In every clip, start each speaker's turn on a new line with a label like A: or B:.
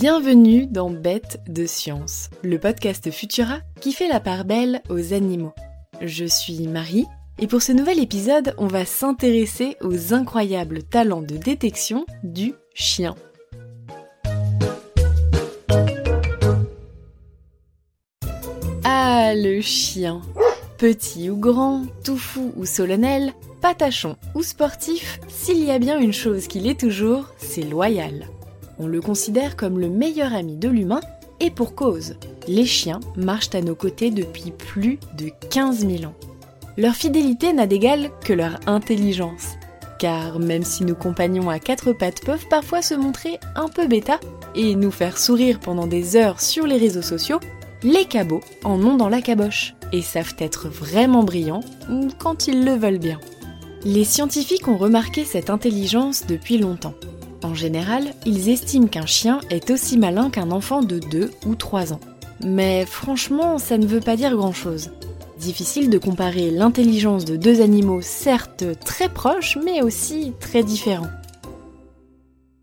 A: Bienvenue dans Bête de Science, le podcast Futura qui fait la part belle aux animaux. Je suis Marie et pour ce nouvel épisode, on va s'intéresser aux incroyables talents de détection du chien. Ah, le chien Petit ou grand, tout fou ou solennel, patachon ou sportif, s'il y a bien une chose qui l'est toujours, c'est loyal. On le considère comme le meilleur ami de l'humain, et pour cause. Les chiens marchent à nos côtés depuis plus de 15 000 ans. Leur fidélité n'a d'égal que leur intelligence. Car même si nos compagnons à quatre pattes peuvent parfois se montrer un peu bêta et nous faire sourire pendant des heures sur les réseaux sociaux, les cabots en ont dans la caboche et savent être vraiment brillants quand ils le veulent bien. Les scientifiques ont remarqué cette intelligence depuis longtemps. En général, ils estiment qu'un chien est aussi malin qu'un enfant de 2 ou 3 ans. Mais franchement, ça ne veut pas dire grand-chose. Difficile de comparer l'intelligence de deux animaux certes très proches, mais aussi très différents.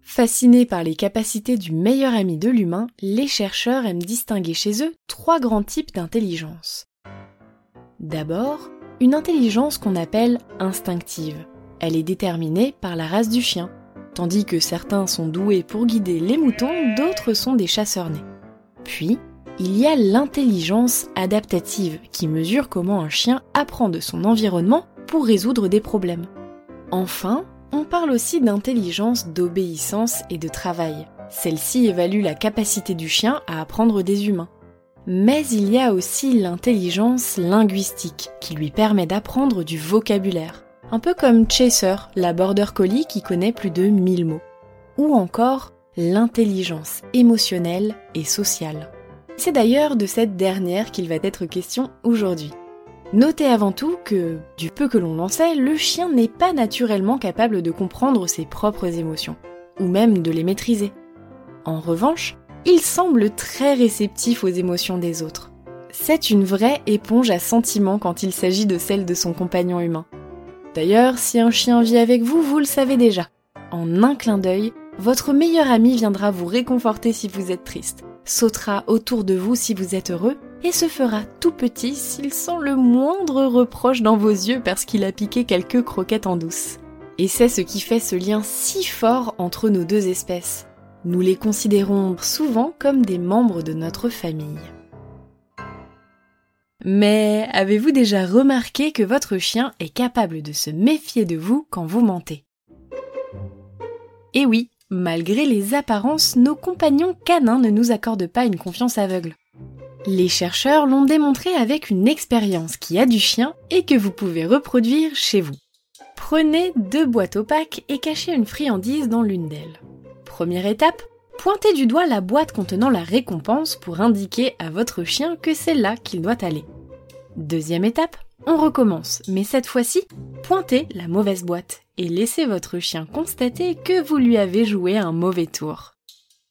A: Fascinés par les capacités du meilleur ami de l'humain, les chercheurs aiment distinguer chez eux trois grands types d'intelligence. D'abord, une intelligence qu'on appelle instinctive. Elle est déterminée par la race du chien, tandis que certains sont doués pour guider les moutons, d'autres sont des chasseurs nés. Puis, il y a l'intelligence adaptative qui mesure comment un chien apprend de son environnement pour résoudre des problèmes. Enfin, on parle aussi d'intelligence d'obéissance et de travail. Celle-ci évalue la capacité du chien à apprendre des humains. Mais il y a aussi l'intelligence linguistique qui lui permet d'apprendre du vocabulaire. Un peu comme Chaser, la border collie qui connaît plus de 1000 mots. Ou encore l'intelligence émotionnelle et sociale. C'est d'ailleurs de cette dernière qu'il va être question aujourd'hui. Notez avant tout que, du peu que l'on en sait, le chien n'est pas naturellement capable de comprendre ses propres émotions, ou même de les maîtriser. En revanche, il semble très réceptif aux émotions des autres. C'est une vraie éponge à sentiments quand il s'agit de celle de son compagnon humain. D'ailleurs, si un chien vit avec vous, vous le savez déjà. En un clin d'œil, votre meilleur ami viendra vous réconforter si vous êtes triste, sautera autour de vous si vous êtes heureux, et se fera tout petit s'il sent le moindre reproche dans vos yeux parce qu'il a piqué quelques croquettes en douce. Et c'est ce qui fait ce lien si fort entre nos deux espèces. Nous les considérons souvent comme des membres de notre famille. Mais avez-vous déjà remarqué que votre chien est capable de se méfier de vous quand vous mentez? Eh oui, malgré les apparences, nos compagnons canins ne nous accordent pas une confiance aveugle. Les chercheurs l'ont démontré avec une expérience qui a du chien et que vous pouvez reproduire chez vous. Prenez deux boîtes opaques et cachez une friandise dans l'une d'elles. Première étape, pointez du doigt la boîte contenant la récompense pour indiquer à votre chien que c'est là qu'il doit aller. Deuxième étape, on recommence, mais cette fois-ci, pointez la mauvaise boîte et laissez votre chien constater que vous lui avez joué un mauvais tour.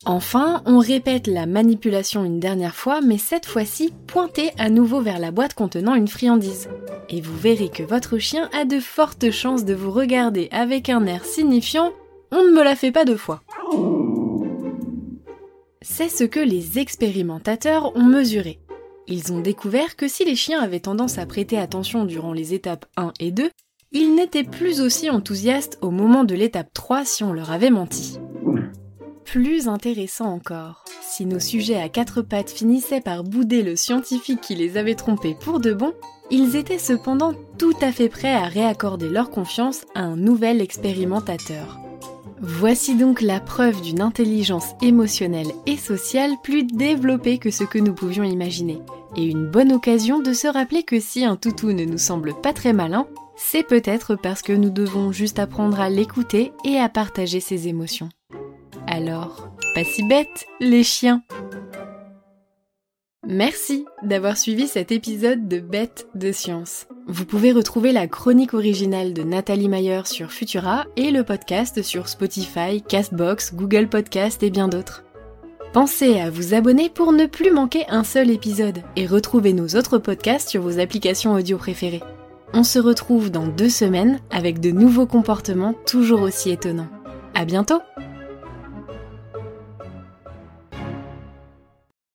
A: Enfin, on répète la manipulation une dernière fois, mais cette fois-ci, pointez à nouveau vers la boîte contenant une friandise. Et vous verrez que votre chien a de fortes chances de vous regarder avec un air signifiant on ne me la fait pas deux fois. C'est ce que les expérimentateurs ont mesuré. Ils ont découvert que si les chiens avaient tendance à prêter attention durant les étapes 1 et 2, ils n'étaient plus aussi enthousiastes au moment de l'étape 3 si on leur avait menti. Plus intéressant encore, si nos sujets à quatre pattes finissaient par bouder le scientifique qui les avait trompés pour de bon, ils étaient cependant tout à fait prêts à réaccorder leur confiance à un nouvel expérimentateur. Voici donc la preuve d'une intelligence émotionnelle et sociale plus développée que ce que nous pouvions imaginer. Et une bonne occasion de se rappeler que si un toutou ne nous semble pas très malin, c'est peut-être parce que nous devons juste apprendre à l'écouter et à partager ses émotions. Alors, pas si bête, les chiens Merci d'avoir suivi cet épisode de Bête de Science. Vous pouvez retrouver la chronique originale de Nathalie Mayer sur Futura et le podcast sur Spotify, Castbox, Google Podcast et bien d'autres. Pensez à vous abonner pour ne plus manquer un seul épisode et retrouver nos autres podcasts sur vos applications audio préférées. On se retrouve dans deux semaines avec de nouveaux comportements toujours aussi étonnants. À bientôt!